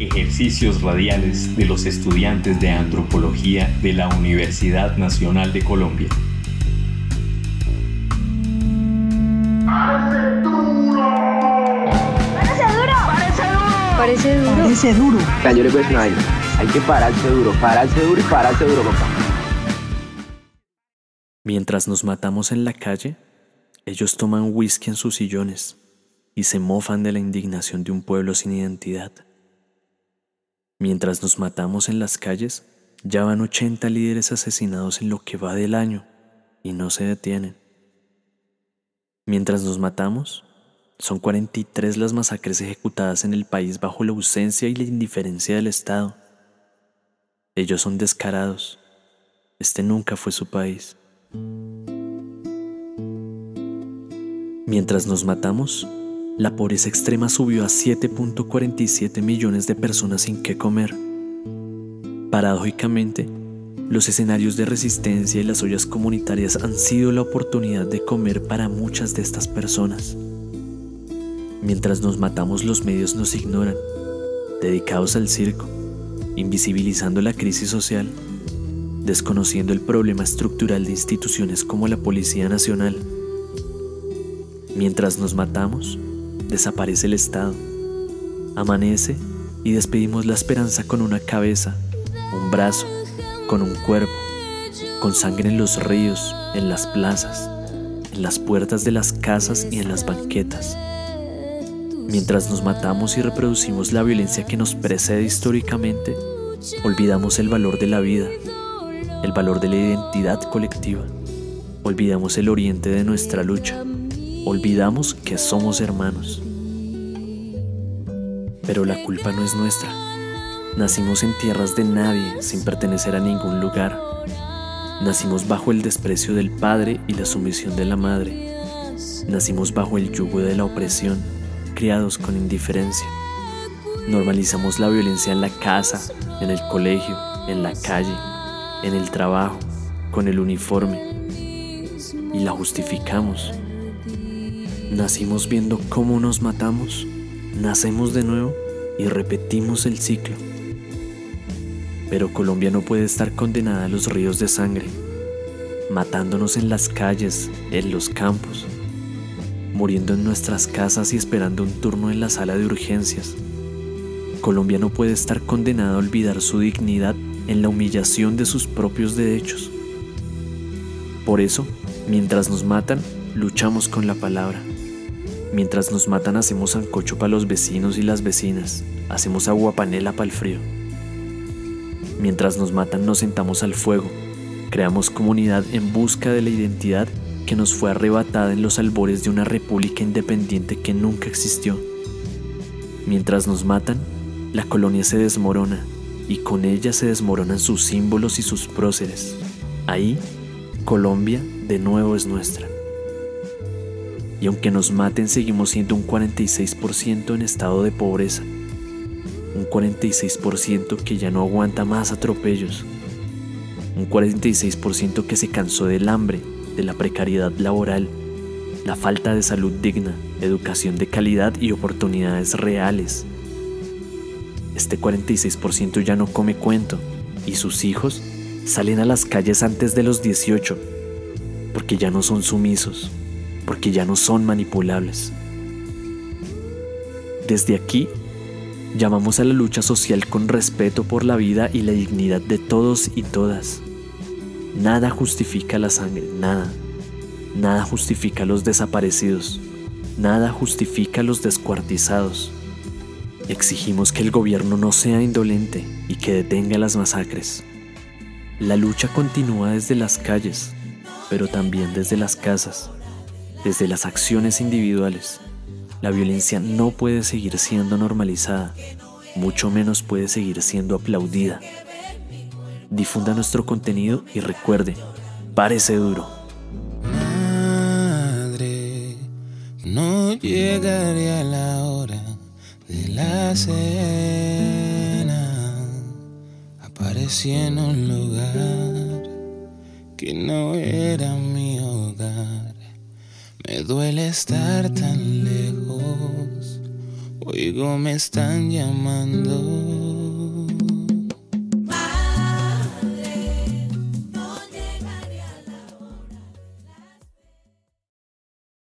Ejercicios radiales de los estudiantes de antropología de la Universidad Nacional de Colombia. ¡Parece duro! ¡Parece duro! Parece duro. Parece duro. Yo le pues no hay, hay que pararse duro, pararse duro y pararse duro, papá. Mientras nos matamos en la calle, ellos toman whisky en sus sillones y se mofan de la indignación de un pueblo sin identidad. Mientras nos matamos en las calles, ya van 80 líderes asesinados en lo que va del año y no se detienen. Mientras nos matamos, son 43 las masacres ejecutadas en el país bajo la ausencia y la indiferencia del Estado. Ellos son descarados. Este nunca fue su país. Mientras nos matamos, la pobreza extrema subió a 7.47 millones de personas sin qué comer. Paradójicamente, los escenarios de resistencia y las ollas comunitarias han sido la oportunidad de comer para muchas de estas personas. Mientras nos matamos los medios nos ignoran, dedicados al circo, invisibilizando la crisis social, desconociendo el problema estructural de instituciones como la Policía Nacional. Mientras nos matamos, desaparece el Estado. Amanece y despedimos la esperanza con una cabeza, un brazo, con un cuerpo, con sangre en los ríos, en las plazas, en las puertas de las casas y en las banquetas. Mientras nos matamos y reproducimos la violencia que nos precede históricamente, olvidamos el valor de la vida, el valor de la identidad colectiva, olvidamos el oriente de nuestra lucha, olvidamos que somos hermanos. Pero la culpa no es nuestra. Nacimos en tierras de nadie sin pertenecer a ningún lugar. Nacimos bajo el desprecio del padre y la sumisión de la madre. Nacimos bajo el yugo de la opresión, criados con indiferencia. Normalizamos la violencia en la casa, en el colegio, en la calle, en el trabajo, con el uniforme. Y la justificamos. Nacimos viendo cómo nos matamos, nacemos de nuevo y repetimos el ciclo. Pero Colombia no puede estar condenada a los ríos de sangre, matándonos en las calles, en los campos, muriendo en nuestras casas y esperando un turno en la sala de urgencias. Colombia no puede estar condenada a olvidar su dignidad en la humillación de sus propios derechos. Por eso, mientras nos matan, luchamos con la palabra. Mientras nos matan hacemos sancocho para los vecinos y las vecinas, hacemos agua panela para el frío. Mientras nos matan nos sentamos al fuego, creamos comunidad en busca de la identidad que nos fue arrebatada en los albores de una república independiente que nunca existió. Mientras nos matan, la colonia se desmorona y con ella se desmoronan sus símbolos y sus próceres. Ahí, Colombia de nuevo es nuestra y aunque nos maten seguimos siendo un 46% en estado de pobreza, un 46% que ya no aguanta más atropellos, un 46% que se cansó del hambre, de la precariedad laboral, la falta de salud digna, educación de calidad y oportunidades reales. Este 46% ya no come cuento y sus hijos salen a las calles antes de los 18 porque ya no son sumisos porque ya no son manipulables. Desde aquí, llamamos a la lucha social con respeto por la vida y la dignidad de todos y todas. Nada justifica la sangre, nada. Nada justifica a los desaparecidos. Nada justifica a los descuartizados. Exigimos que el gobierno no sea indolente y que detenga las masacres. La lucha continúa desde las calles, pero también desde las casas desde las acciones individuales. La violencia no puede seguir siendo normalizada, mucho menos puede seguir siendo aplaudida. Difunda nuestro contenido y recuerde, parece duro. Madre, no llegaría la hora de la cena. Aparecí en un lugar que no era hogar. Me duele estar tan lejos. Oigo, me están llamando.